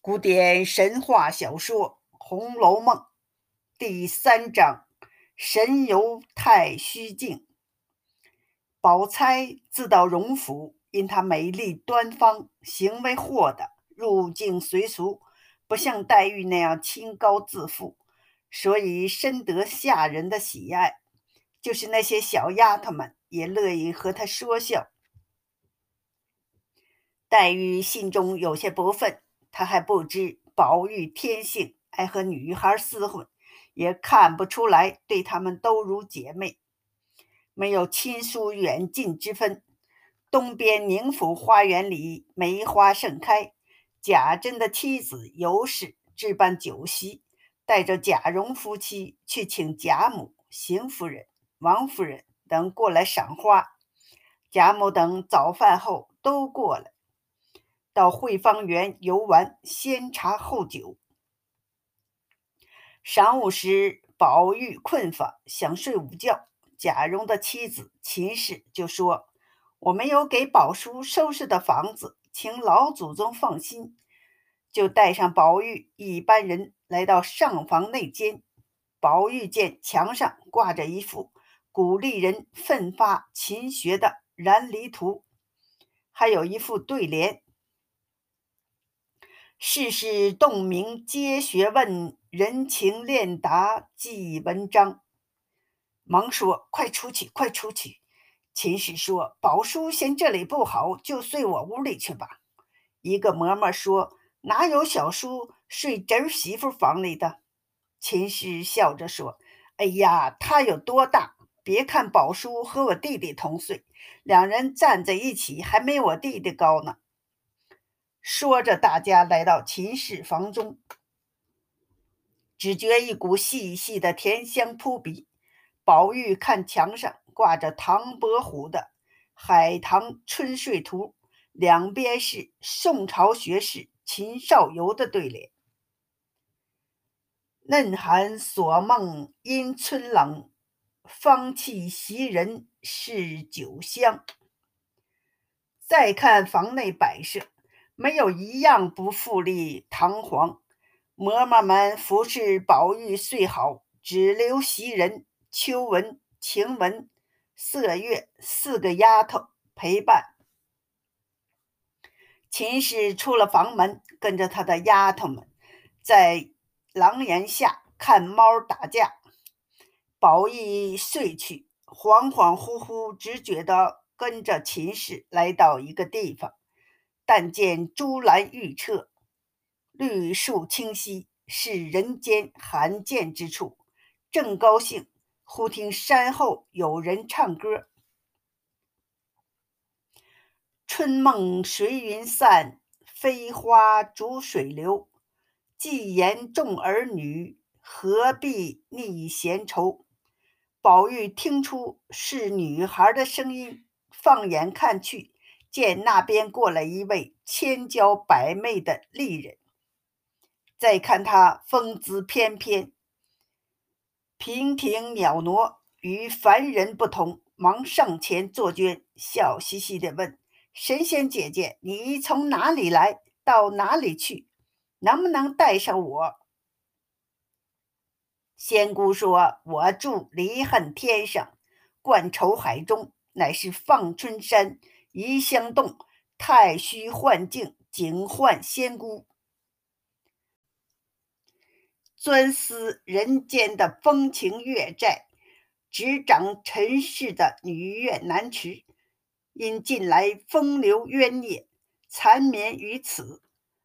古典神话小说《红楼梦》第三章：神游太虚境。宝钗自到荣府，因她美丽端方，行为豁达，入境随俗，不像黛玉那样清高自负，所以深得下人的喜爱。就是那些小丫头们也乐意和她说笑。黛玉心中有些不忿。她还不知宝玉天性爱和女孩厮混，也看不出来对她们都如姐妹，没有亲疏远近之分。东边宁府花园里梅花盛开，贾珍的妻子尤氏置办酒席，带着贾蓉夫妻去请贾母、邢夫人、王夫人等过来赏花。贾母等早饭后都过来。到惠芳园游玩，先茶后酒。晌午时，宝玉困乏，想睡午觉。贾蓉的妻子秦氏就说：“我没有给宝叔收拾的房子，请老祖宗放心。”就带上宝玉一班人来到上房内间。宝玉见墙上挂着一幅鼓励人奋发勤学的燃藜图，还有一副对联。世事洞明皆学问，人情练达即文章。忙说：“快出去，快出去！”秦氏说：“宝叔嫌这里不好，就睡我屋里去吧。”一个嬷嬷说：“哪有小叔睡侄媳妇房里的？”秦氏笑着说：“哎呀，他有多大？别看宝叔和我弟弟同岁，两人站在一起还没我弟弟高呢。”说着，大家来到秦氏房中，只觉一股细细的甜香扑鼻。宝玉看墙上挂着唐伯虎的《海棠春睡图》，两边是宋朝学士秦少游的对联：“嫩寒锁梦因春冷，芳气袭人是酒香。”再看房内摆设。没有一样不富丽堂皇，嬷嬷们服侍宝玉睡好，只留袭人、秋纹、晴雯、麝月四个丫头陪伴。秦氏出了房门，跟着他的丫头们在廊檐下看猫打架。宝玉睡去，恍恍惚惚，只觉得跟着秦氏来到一个地方。但见珠栏玉彻，绿树清溪，是人间罕见之处。正高兴，忽听山后有人唱歌：“春梦随云散，飞花逐水流。既言众儿女，何必逆闲愁？”宝玉听出是女孩的声音，放眼看去。见那边过来一位千娇百媚的丽人，再看她风姿翩翩、娉婷袅娜，与凡人不同，忙上前作捐，笑嘻嘻地问：“神仙姐姐，你从哪里来？到哪里去？能不能带上我？”仙姑说：“我住离恨天上，观愁海中，乃是放春山。”移香洞太虚幻境，景幻仙姑，专司人间的风情月债，执掌尘世的女怨男痴。因近来风流冤孽缠绵于此，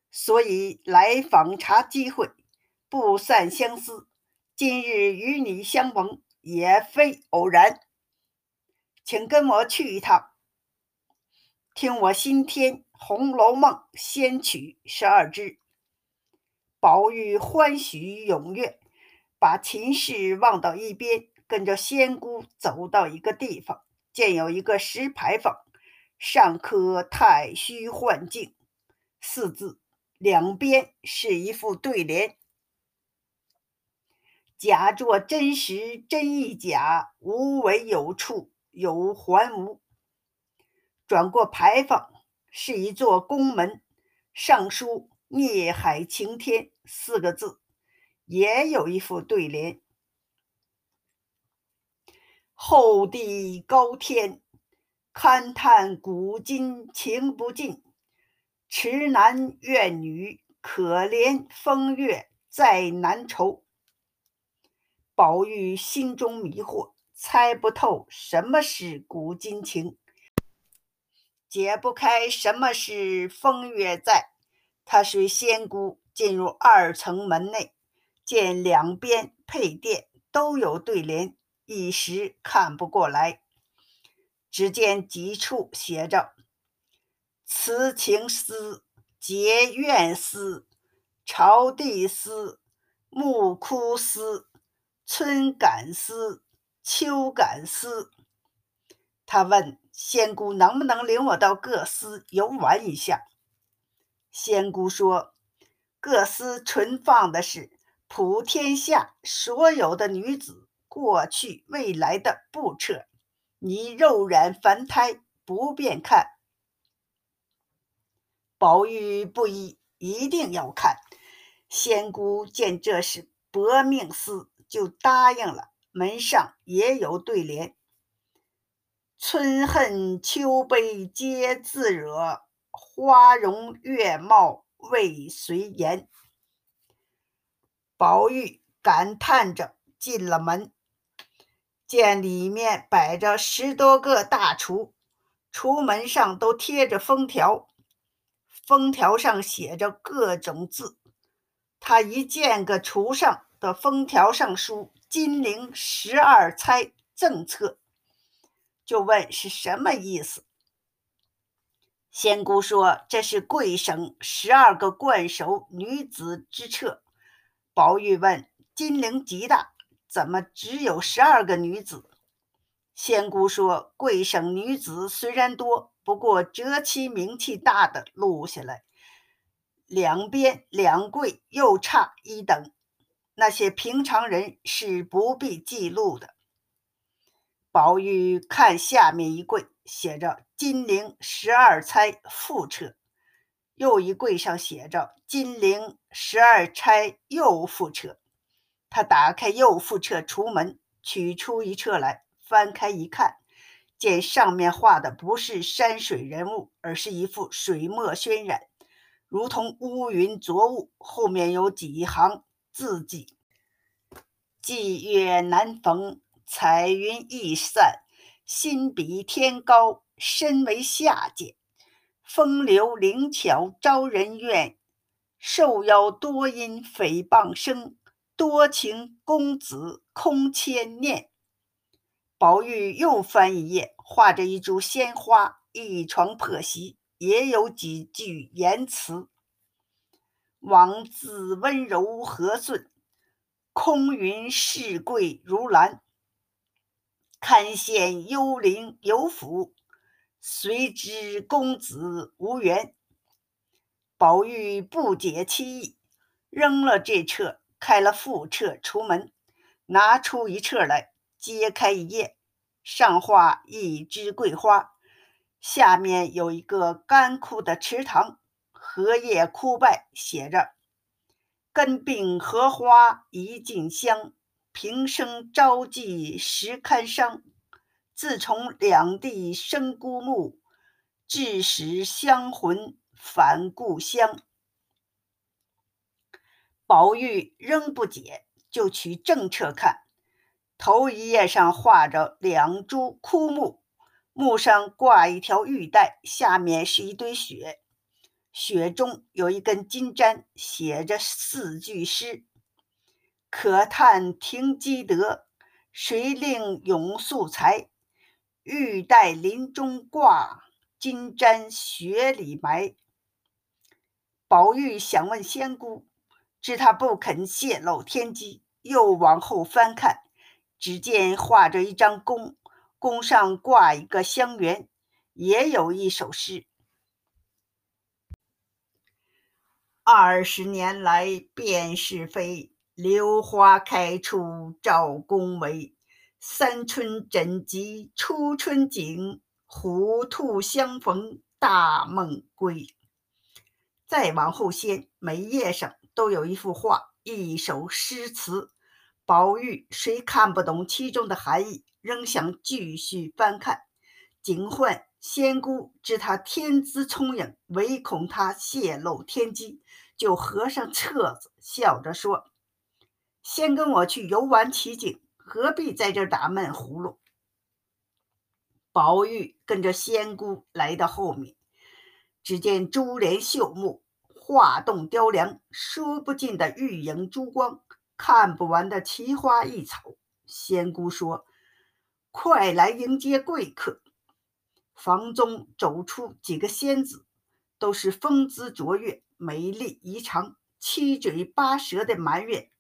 所以来访查机会，不散相思。今日与你相逢，也非偶然，请跟我去一趟。听我新添《红楼梦》仙曲十二支，宝玉欢喜踊跃，把秦氏忘到一边，跟着仙姑走到一个地方，见有一个石牌坊，上刻“太虚幻境”四字，两边是一副对联：“假作真时真亦假，无为有处有还无。”转过牌坊是一座宫门，上书“孽海晴天”四个字，也有一副对联。厚地高天，勘探古今情不尽。痴男怨女，可怜风月再难酬。宝玉心中迷惑，猜不透什么是古今情，解不开什么是风月在。他随仙姑进入二层门内，见两边配殿都有对联。一时看不过来，只见几处写着“慈情思，结怨思，朝地思，暮哭思，春感思，秋感思。”他问仙姑：“能不能领我到各司游玩一下？”仙姑说：“各司存放的是普天下所有的女子。”过去未来的布册，你肉染凡胎，不便看。宝玉不依，一定要看。仙姑见这是薄命司，就答应了。门上也有对联：“春恨秋悲皆自惹，花容月貌未随言。”宝玉感叹着进了门。见里面摆着十多个大橱，橱门上都贴着封条，封条上写着各种字。他一见个橱上的封条上书“金陵十二钗正册”，就问是什么意思。仙姑说：“这是贵省十二个冠首女子之册。”宝玉问：“金陵极大？”怎么只有十二个女子？仙姑说：“贵省女子虽然多，不过择其名气大的录下来，两边两柜又差一等，那些平常人是不必记录的。”宝玉看下面一柜，写着“金陵十二钗副册”，又一柜上写着“金陵十二钗右副册”。他打开右副册橱门，取出一册来，翻开一看，见上面画的不是山水人物，而是一幅水墨渲染，如同乌云浊雾。后面有几行字迹：“霁月难逢，彩云易散，心比天高，身为下贱。风流灵巧招人怨，受邀多因诽谤生。”多情公子空牵念。宝玉又翻一页，画着一株鲜花，一床破席，也有几句言辞：“王子温柔和顺，空云世贵如兰。堪羡幽灵有福，谁知公子无缘。”宝玉不解其意，扔了这册。开了副册出门，拿出一册来，揭开一页，上画一枝桂花，下面有一个干枯的池塘，荷叶枯败，写着“根病荷花一尽香，平生朝寄时堪伤。自从两地生孤木，致使香魂返故乡。”宝玉仍不解，就取正册看。头一页上画着两株枯木，木上挂一条玉带，下面是一堆雪，雪中有一根金簪，写着四句诗：“可叹停机德，谁令永素才？玉带林中挂，金簪雪里埋。”宝玉想问仙姑。知他不肯泄露天机，又往后翻看，只见画着一张弓，弓上挂一个香橼，也有一首诗：“二十年来辨是非，榴花开处照宫闱。三春枕藉初春景，虎兔相逢大梦归。再往后先，每页上都有一幅画，一首诗词。宝玉虽看不懂其中的含义，仍想继续翻看。警幻仙姑知他天资聪颖，唯恐他泄露天机，就合上册子，笑着说：“先跟我去游玩奇景。”何必在这打闷葫芦？宝玉跟着仙姑来到后面，只见珠帘绣幕，画栋雕梁，说不尽的玉影珠光，看不完的奇花异草。仙姑说：“快来迎接贵客！”房中走出几个仙子，都是风姿卓越、美丽异常、七嘴八舌的埋怨。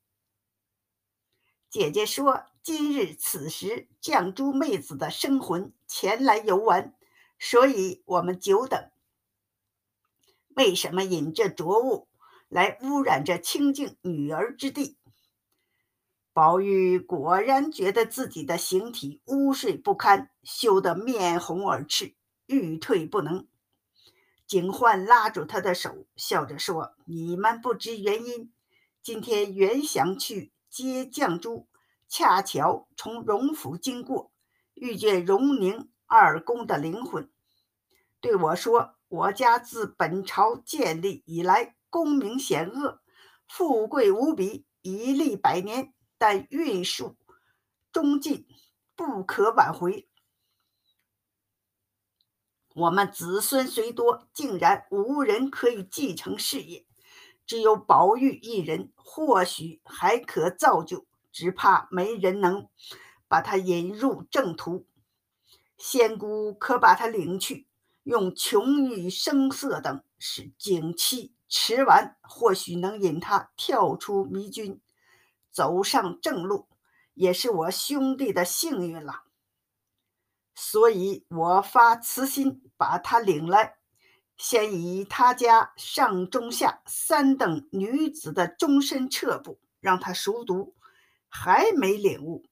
姐姐说。今日此时，绛珠妹子的生魂前来游玩，所以我们久等。为什么引这浊物来污染这清净女儿之地？宝玉果然觉得自己的形体污秽不堪，羞得面红耳赤，欲退不能。警幻拉住他的手，笑着说：“你们不知原因，今天原想去接绛珠。”恰巧从荣府经过，遇见荣宁二公的灵魂，对我说：“我家自本朝建立以来，功名显赫，富贵无比，一历百年，但运数终尽，不可挽回。我们子孙虽多，竟然无人可以继承事业，只有宝玉一人，或许还可造就。”只怕没人能把他引入正途。仙姑可把他领去，用琼玉声色等使景气迟完，或许能引他跳出迷军，走上正路，也是我兄弟的幸运了。所以我发慈心把他领来，先以他家上中下三等女子的终身册簿，让他熟读。还没领悟，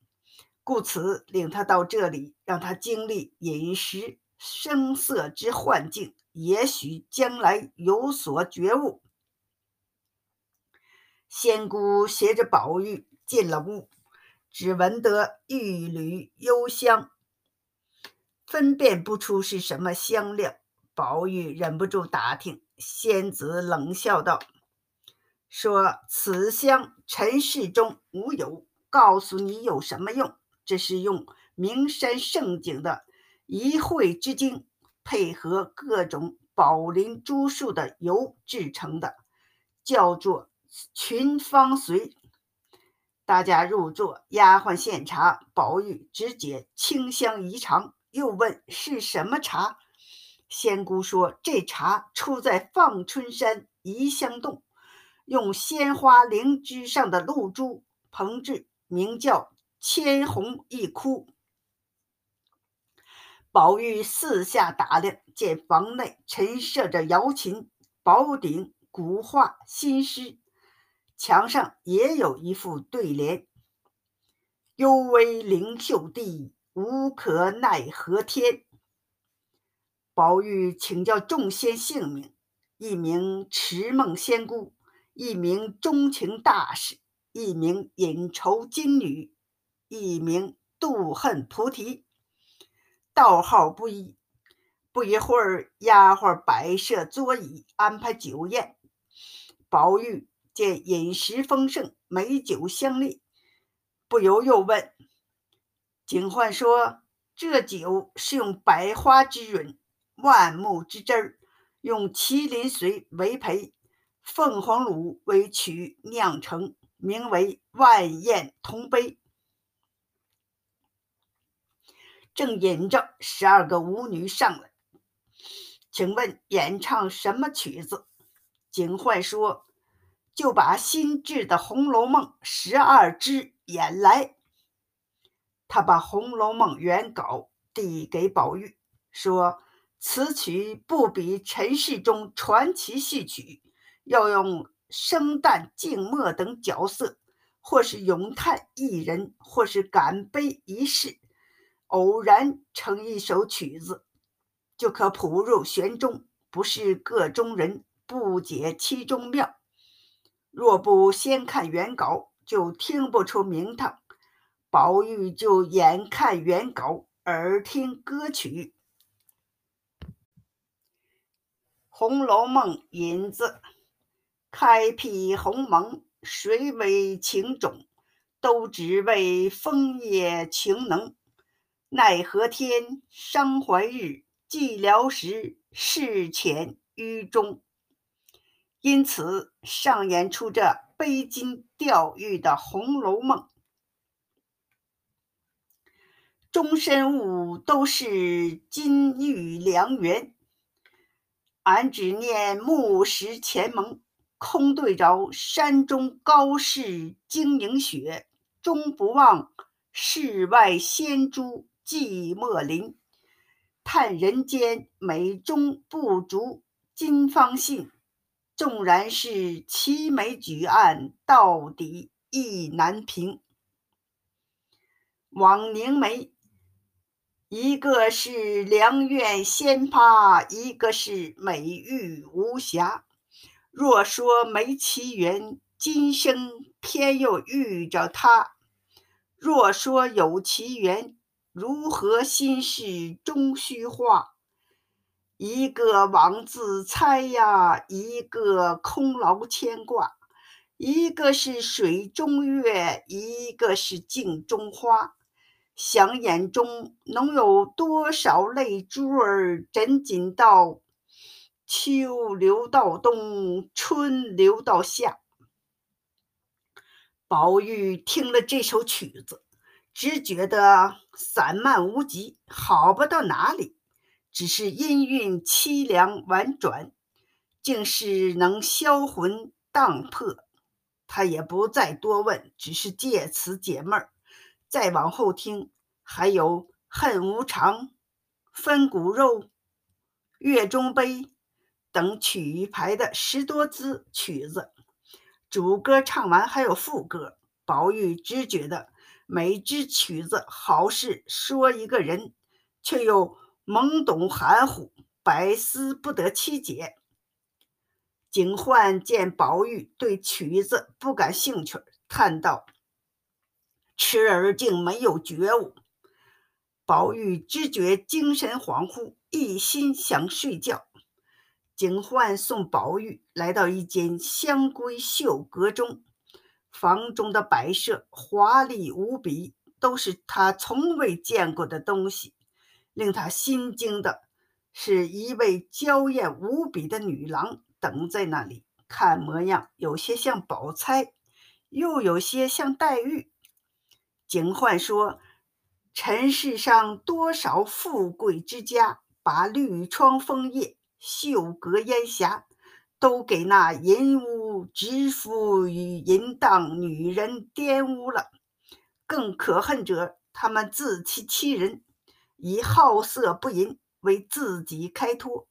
故此领他到这里，让他经历饮食声色之幻境，也许将来有所觉悟。仙姑携着宝玉进了屋，只闻得一缕幽香，分辨不出是什么香料。宝玉忍不住打听，仙子冷笑道：“说此香尘世中无有。”告诉你有什么用？这是用名山胜景的一会之精，配合各种宝林珠树的油制成的，叫做群芳髓。大家入座，丫鬟献茶，宝玉只觉清香异常，又问是什么茶。仙姑说：“这茶出在放春山怡香洞，用鲜花灵芝上的露珠烹制。”名叫千红一窟。宝玉四下打量，见房内陈设着瑶琴、宝鼎、古画、新诗，墙上也有一副对联：“幽微灵秀地，无可奈何天。”宝玉请教众仙姓名，一名迟梦仙姑，一名钟情大士。一名隐愁金女，一名妒恨菩提，道号不一。不一会儿，丫鬟摆设桌椅，安排酒宴。宝玉见饮食丰盛，美酒相列，不由又问警幻说：“这酒是用百花之润，万木之汁儿，用麒麟髓为培，凤凰乳为曲酿成。”名为万宴同悲，正引着，十二个舞女上来，请问演唱什么曲子？警幻说：“就把新制的《红楼梦》十二支演来。”他把《红楼梦》原稿递给宝玉，说：“此曲不比尘世中传奇戏曲。”要用生旦净末等角色，或是咏叹一人，或是感悲一事，偶然成一首曲子，就可谱入玄中。不是个中人，不解其中妙。若不先看原稿，就听不出名堂。宝玉就眼看原稿，耳听歌曲，《红楼梦》引子：开辟鸿蒙，谁为情种？都只为枫叶情浓。奈何天，伤怀日，寂寥时。事浅于中，因此上演出这悲金吊玉的《红楼梦》。终身物都是金玉良缘，俺只念木石前盟，空对着山中高士晶莹雪，终不忘世外仙珠寂寞林。叹人间美中不足，今方信。纵然是齐眉举案，到底意难平。枉凝眉，一个是良苑仙葩，一个是美玉无瑕。若说没奇缘，今生偏又遇着他；若说有奇缘，如何心事终虚化？一个枉自猜呀，一个空劳牵挂。一个是水中月，一个是镜中花。想眼中能有多少泪珠儿，枕紧到秋流到冬，春流到夏。宝玉听了这首曲子。只觉得散漫无极，好不到哪里。只是音韵凄凉婉转，竟是能销魂荡魄。他也不再多问，只是借此解闷儿。再往后听，还有“恨无常”“分骨肉”“月中杯”等曲牌的十多支曲子。主歌唱完，还有副歌。宝玉只觉得。每支曲子好似说一个人，却又懵懂含糊，百思不得其解。警幻见宝玉对曲子不感兴趣，叹道：“痴儿竟没有觉悟。”宝玉只觉精神恍惚，一心想睡觉。警幻送宝玉来到一间香闺绣阁中。房中的摆设华丽无比，都是他从未见过的东西。令他心惊的是，一位娇艳无比的女郎等在那里，看模样有些像宝钗，又有些像黛玉。警幻说：“尘世上多少富贵之家，把绿窗枫叶、绣阁烟霞。”都给那淫污之夫与淫荡女人玷污了。更可恨者，他们自欺欺人，以好色不淫为自己开脱，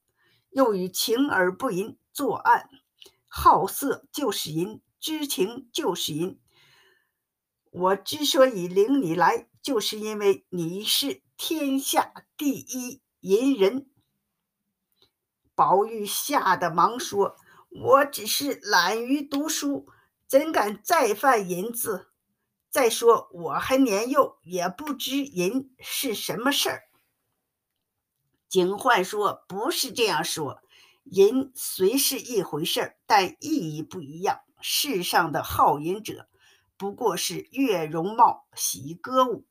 又以情而不淫作案。好色就是淫，知情就是淫。我之所以领你来，就是因为你是天下第一淫人。宝玉吓得忙说：“我只是懒于读书，怎敢再犯淫字？再说我还年幼，也不知淫是什么事儿。”警幻说：“不是这样说，淫虽是一回事儿，但意义不一样。世上的好淫者，不过是悦容貌、喜歌舞，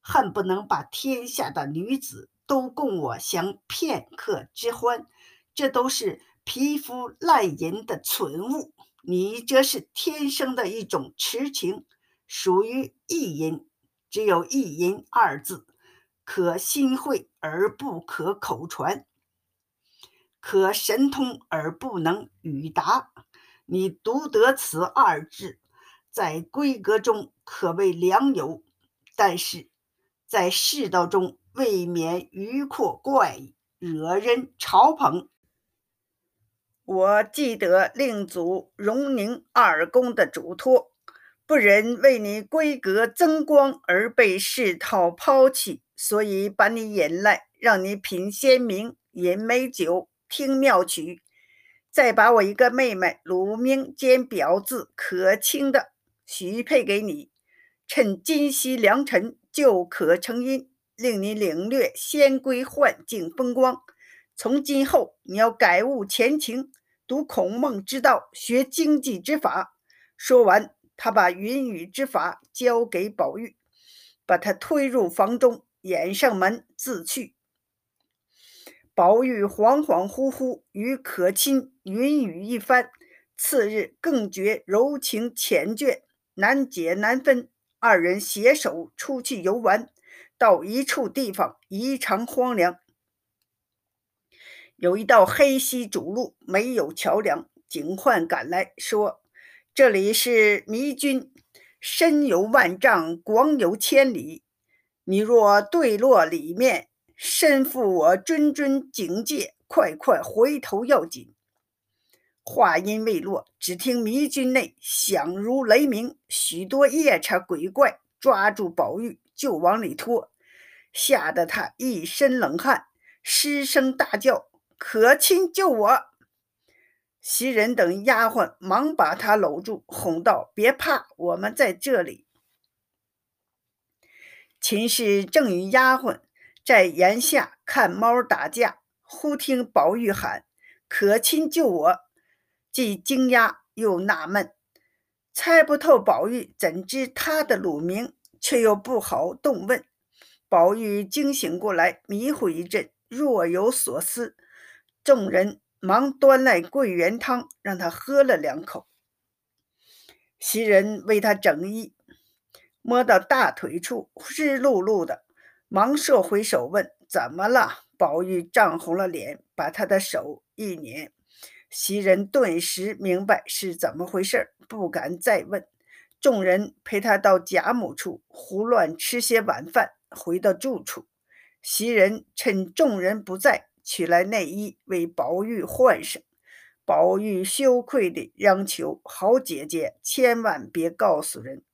恨不能把天下的女子都供我享片刻之欢。”这都是皮肤烂淫的存物，你这是天生的一种痴情，属于意淫。只有意淫二字，可心会而不可口传，可神通而不能语达。你独得此二字，在闺阁中可谓良友，但是在世道中未免迂阔怪异，惹人嘲捧。我记得令祖荣宁二公的嘱托，不忍为你闺阁增光而被世套抛弃，所以把你引来，让你品仙茗、饮美酒、听妙曲，再把我一个妹妹鲁明兼表字可卿的许配给你，趁今夕良辰就可成姻，令你领略仙闺幻境风光。从今后，你要改悟前情。读孔孟之道，学经济之法。说完，他把云雨之法交给宝玉，把他推入房中，掩上门自去。宝玉恍恍惚惚与可亲云雨一番，次日更觉柔情缱绻，难解难分。二人携手出去游玩，到一处地方异常荒凉。有一道黑溪主路，没有桥梁。警幻赶来说：“这里是迷津，深有万丈，广有千里。你若坠落里面，身负我谆谆警戒，快快回头要紧。”话音未落，只听迷津内响如雷鸣，许多夜叉鬼怪抓住宝玉就往里拖，吓得他一身冷汗，失声大叫。可亲救我！袭人等丫鬟忙把他搂住，哄道：“别怕，我们在这里。”秦氏正与丫鬟在檐下看猫打架，忽听宝玉喊：“可亲救我！”既惊讶又纳闷，猜不透宝玉怎知他的乳名，却又不好动问。宝玉惊醒过来，迷糊一阵，若有所思。众人忙端来桂圆汤，让他喝了两口。袭人为他整衣，摸到大腿处湿漉漉的，忙缩回手问：“怎么了？”宝玉涨红了脸，把他的手一捻。袭人顿时明白是怎么回事，不敢再问。众人陪他到贾母处，胡乱吃些晚饭，回到住处。袭人趁众人不在。取来内衣为宝玉换上，宝玉羞愧地央求：“好姐姐，千万别告诉人。”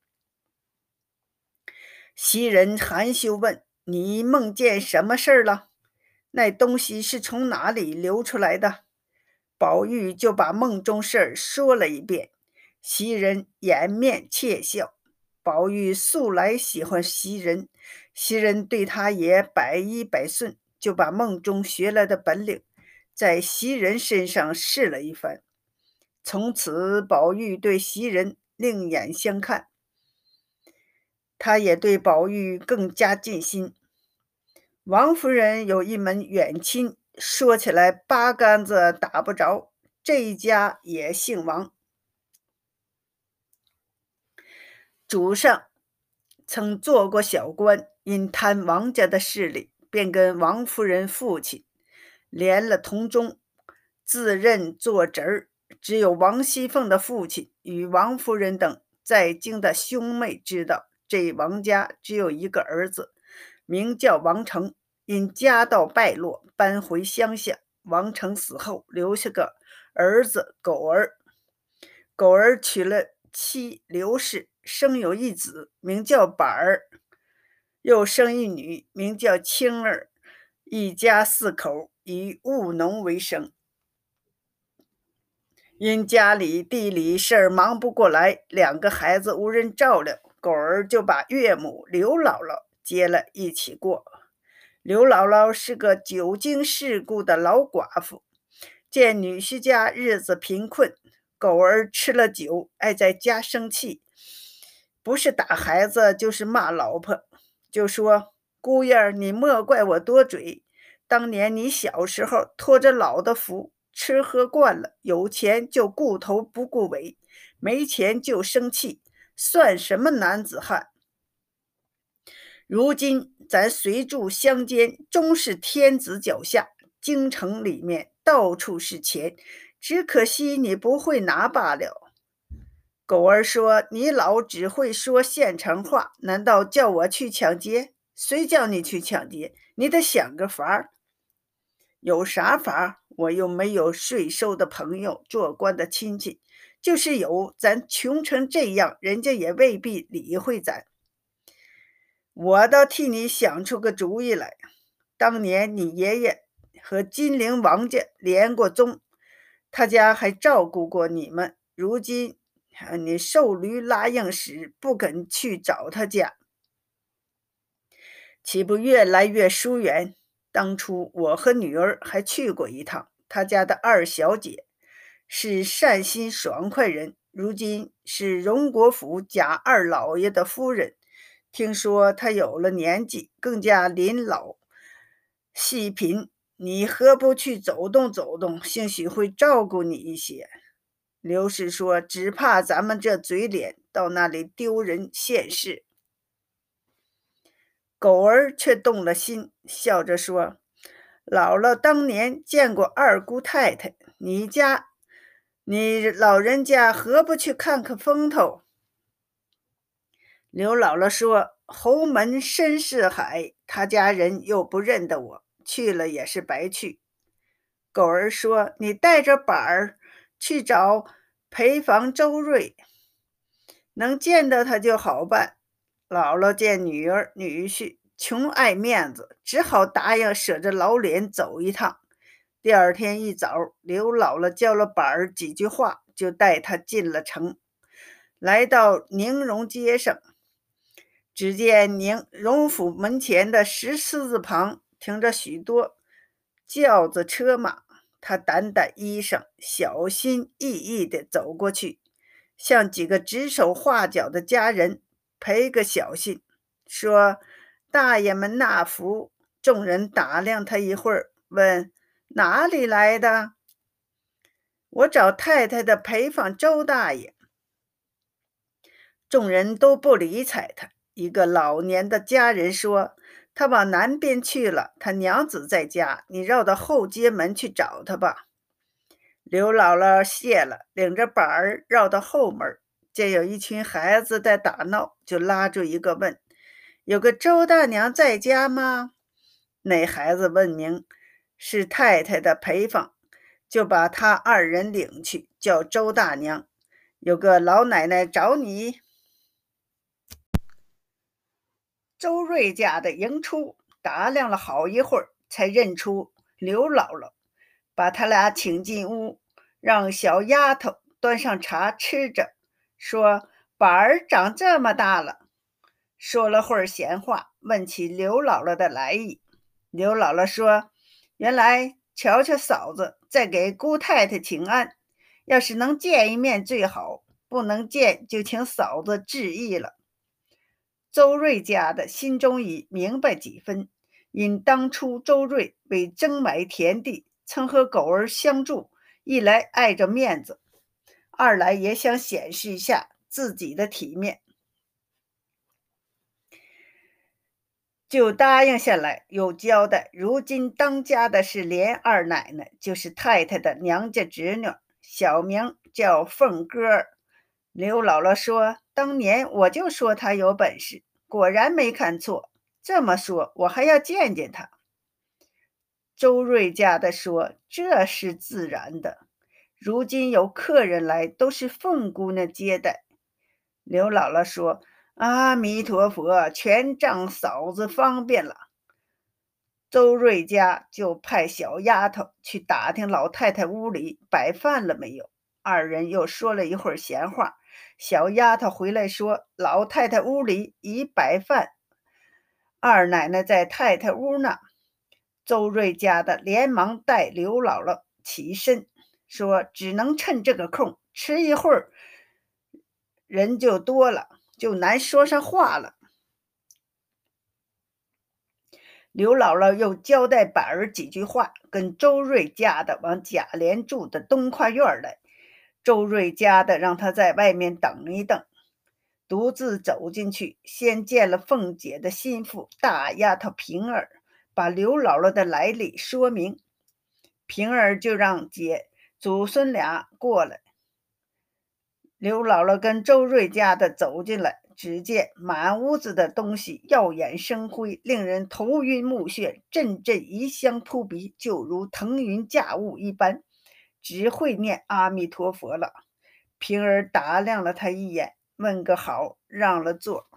袭人含羞问：“你梦见什么事儿了？那东西是从哪里流出来的？”宝玉就把梦中事儿说了一遍。袭人掩面窃笑。宝玉素来喜欢袭人，袭人对他也百依百顺。就把梦中学来的本领，在袭人身上试了一番。从此，宝玉对袭人另眼相看，他也对宝玉更加尽心。王夫人有一门远亲，说起来八竿子打不着，这一家也姓王。主上曾做过小官，因贪王家的势力。便跟王夫人父亲连了同宗，自认做侄儿。只有王熙凤的父亲与王夫人等在京的兄妹知道，这王家只有一个儿子，名叫王成。因家道败落，搬回乡下。王成死后，留下个儿子狗儿。狗儿娶了妻刘氏，生有一子，名叫板儿。又生一女，名叫青儿，一家四口以务农为生。因家里地里事儿忙不过来，两个孩子无人照料，狗儿就把岳母刘姥姥接了一起过。刘姥姥是个久经世故的老寡妇，见女婿家日子贫困，狗儿吃了酒，爱在家生气，不是打孩子，就是骂老婆。就说姑爷儿，你莫怪我多嘴。当年你小时候托着老的福，吃喝惯了，有钱就顾头不顾尾，没钱就生气，算什么男子汉？如今咱随住乡间，终是天子脚下。京城里面到处是钱，只可惜你不会拿罢了。狗儿说：“你老只会说现成话，难道叫我去抢劫？谁叫你去抢劫？你得想个法儿。有啥法儿？我又没有税收的朋友，做官的亲戚，就是有，咱穷成这样，人家也未必理会咱。我倒替你想出个主意来，当年你爷爷和金陵王家连过宗，他家还照顾过你们，如今你瘦驴拉硬屎，不肯去找他家，岂不越来越疏远？当初我和女儿还去过一趟，他家的二小姐是善心爽快人，如今是荣国府贾二老爷的夫人。听说她有了年纪，更加临老细贫，你何不去走动走动？兴许会照顾你一些。刘氏说：“只怕咱们这嘴脸到那里丢人现世。”狗儿却动了心，笑着说：“姥姥当年见过二姑太太，你家，你老人家何不去看看风头？”刘姥姥说：“侯门深似海，他家人又不认得我，去了也是白去。”狗儿说：“你带着板儿去找陪房周瑞，能见到他就好办。”姥姥见女儿女婿穷爱面子，只好答应舍着老脸走一趟。第二天一早，刘姥姥教了板儿几句话，就带他进了城，来到宁荣街上。只见宁荣府门前的石狮子旁停着许多轿子车马，他掸掸衣裳，小心翼翼地走过去，向几个指手画脚的家人。赔个小信，说大爷们纳福。众人打量他一会儿，问哪里来的？我找太太的陪房周大爷。众人都不理睬他。一个老年的家人说：“他往南边去了，他娘子在家，你绕到后街门去找他吧。”刘姥姥谢了，领着板儿绕到后门。见有一群孩子在打闹，就拉住一个问：“有个周大娘在家吗？”那孩子问明是太太的陪房，就把他二人领去，叫周大娘。有个老奶奶找你。周瑞家的迎出，打量了好一会儿，才认出刘姥姥，把他俩请进屋，让小丫头端上茶吃着。说：“板儿长这么大了。”说了会儿闲话，问起刘姥姥的来意。刘姥姥说：“原来瞧瞧嫂子，在给姑太太请安。要是能见一面最好，不能见就请嫂子致意了。”周瑞家的心中已明白几分，因当初周瑞为争买田地，曾和狗儿相助，一来碍着面子。二来也想显示一下自己的体面，就答应下来。有交代，如今当家的是连二奶奶，就是太太的娘家侄女，小名叫凤哥儿。刘姥姥说：“当年我就说她有本事，果然没看错。这么说，我还要见见他。”周瑞家的说：“这是自然的。”如今有客人来，都是凤姑娘接待。刘姥姥说：“阿弥陀佛，全仗嫂子方便了。”周瑞家就派小丫头去打听老太太屋里摆饭了没有。二人又说了一会儿闲话，小丫头回来说：“老太太屋里已摆饭，二奶奶在太太屋呢。”周瑞家的连忙带刘姥姥起身。说只能趁这个空，迟一会儿人就多了，就难说上话了。刘姥姥又交代板儿几句话，跟周瑞家的往贾琏住的东跨院来。周瑞家的让他在外面等一等，独自走进去，先见了凤姐的心腹大丫头平儿，把刘姥姥的来历说明。平儿就让姐。祖孙俩过来，刘姥姥跟周瑞家的走进来，只见满屋子的东西耀眼生辉，令人头晕目眩，阵阵异香扑鼻，就如腾云驾雾一般，只会念阿弥陀佛了。平儿打量了他一眼，问个好，让了座。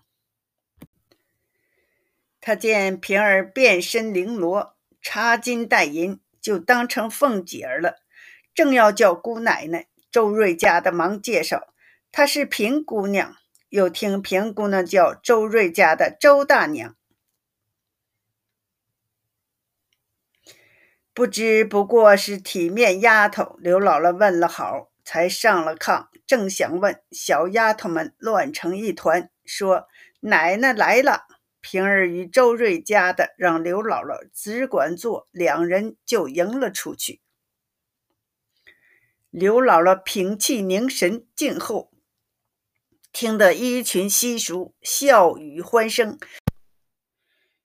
他见平儿变身绫罗，插金戴银，就当成凤姐儿了。正要叫姑奶奶，周瑞家的忙介绍，她是平姑娘。又听平姑娘叫周瑞家的周大娘，不知不过是体面丫头。刘姥姥问了好，才上了炕，正想问，小丫头们乱成一团，说：“奶奶来了。”平儿与周瑞家的让刘姥姥只管坐，两人就迎了出去。刘姥姥屏气凝神，静候。听得一群稀疏，笑语欢声，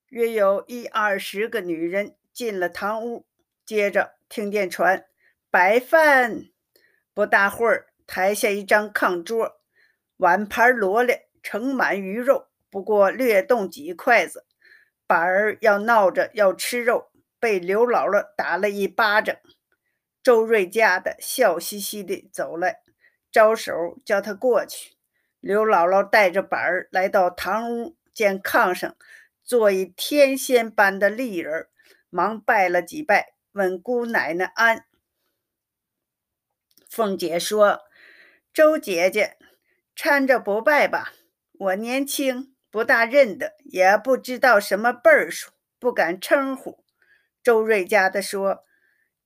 约有一二十个女人进了堂屋。接着听见传摆饭，不大会儿，抬下一张炕桌，碗盘罗列，盛满鱼肉，不过略动几筷子。板儿要闹着要吃肉，被刘姥姥打了一巴掌。周瑞家的笑嘻嘻地走来，招手叫他过去。刘姥姥带着板儿来到堂屋，见炕上坐一天仙般的丽人，忙拜了几拜，问姑奶奶安。凤姐说：“周姐姐搀着不拜吧，我年轻不大认得，也不知道什么辈数，不敢称呼。”周瑞家的说：“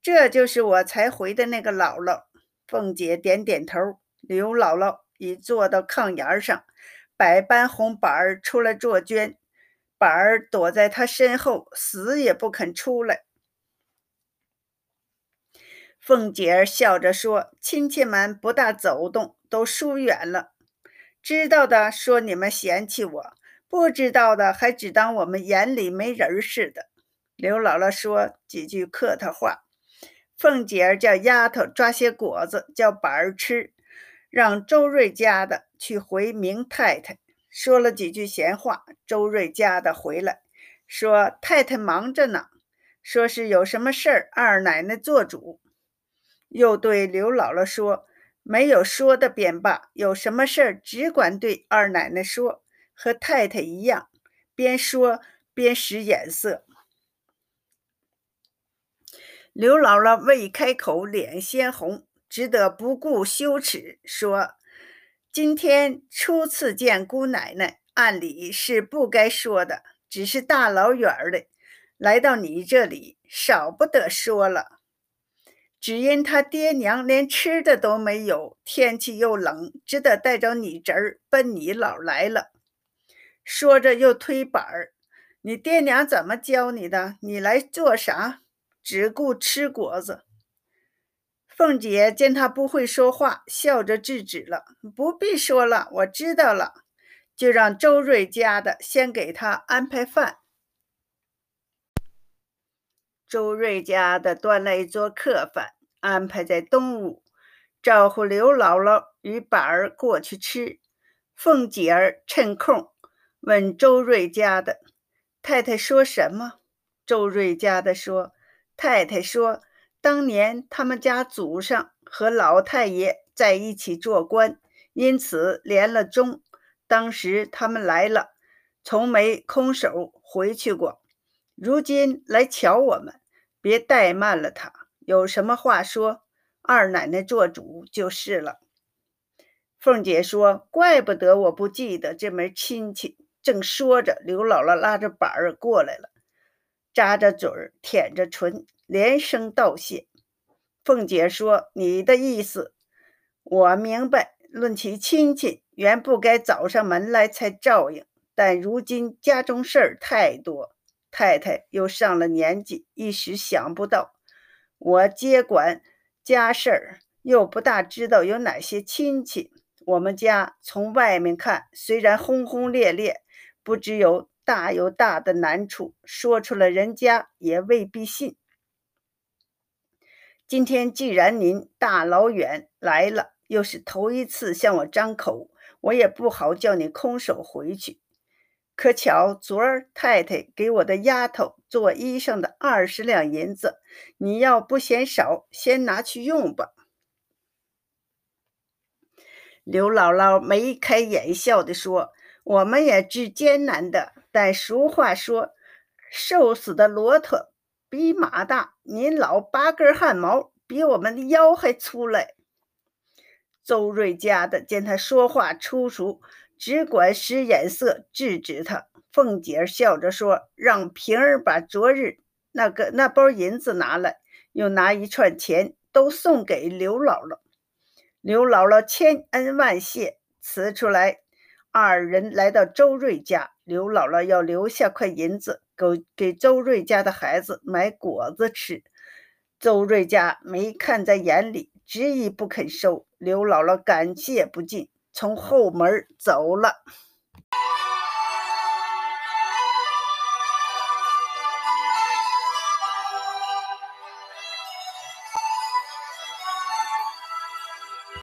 这就是我才回的那个姥姥。”凤姐点点头。刘姥姥。已坐到炕沿上，百般哄板儿出来做绢，板儿躲在她身后，死也不肯出来。凤姐儿笑着说：“亲戚们不大走动，都疏远了。知道的说你们嫌弃我，不知道的还只当我们眼里没人似的。”刘姥姥说几句客套话，凤姐儿叫丫头抓些果子，叫板儿吃。让周瑞家的去回明太太，说了几句闲话。周瑞家的回来，说太太忙着呢，说是有什么事儿，二奶奶做主。又对刘姥姥说，没有说的便罢，有什么事儿只管对二奶奶说，和太太一样。边说边使眼色。刘姥姥未开口，脸先红。只得不顾羞耻说：“今天初次见姑奶奶，按理是不该说的，只是大老远的来到你这里，少不得说了。只因他爹娘连吃的都没有，天气又冷，只得带着你侄儿奔你姥来了。”说着又推板儿：“你爹娘怎么教你的？你来做啥？只顾吃果子。”凤姐见他不会说话，笑着制止了：“不必说了，我知道了。”就让周瑞家的先给他安排饭。周瑞家的端来一桌客饭，安排在东屋，招呼刘姥姥与板儿过去吃。凤姐儿趁空问周瑞家的：“太太说什么？”周瑞家的说：“太太说。”当年他们家祖上和老太爷在一起做官，因此连了宗。当时他们来了，从没空手回去过。如今来瞧我们，别怠慢了他。有什么话说，二奶奶做主就是了。凤姐说：“怪不得我不记得这门亲戚。”正说着，刘姥姥拉着板儿过来了，扎着嘴儿，舔着唇。连声道谢。凤姐说：“你的意思，我明白。论起亲戚，原不该找上门来才照应。但如今家中事儿太多，太太又上了年纪，一时想不到。我接管家事儿，又不大知道有哪些亲戚。我们家从外面看，虽然轰轰烈烈，不知有大有大的难处，说出了人家也未必信。”今天既然您大老远来了，又是头一次向我张口，我也不好叫你空手回去。可巧昨儿太太给我的丫头做衣裳的二十两银子，你要不嫌少，先拿去用吧。”刘姥姥眉开眼笑地说：“我们也知艰难的，但俗话说，瘦死的骆驼比马大。您老八根汗毛，比我们的腰还粗嘞。”周瑞家的见他说话粗俗。只管使眼色制止他。凤姐笑着说：“让平儿把昨日那个那包银子拿来，又拿一串钱，都送给刘姥姥。”刘姥姥千恩万谢，辞出来。二人来到周瑞家，刘姥姥要留下块银子，给给周瑞家的孩子买果子吃。周瑞家没看在眼里，执意不肯收。刘姥姥感谢不尽。从后门走了。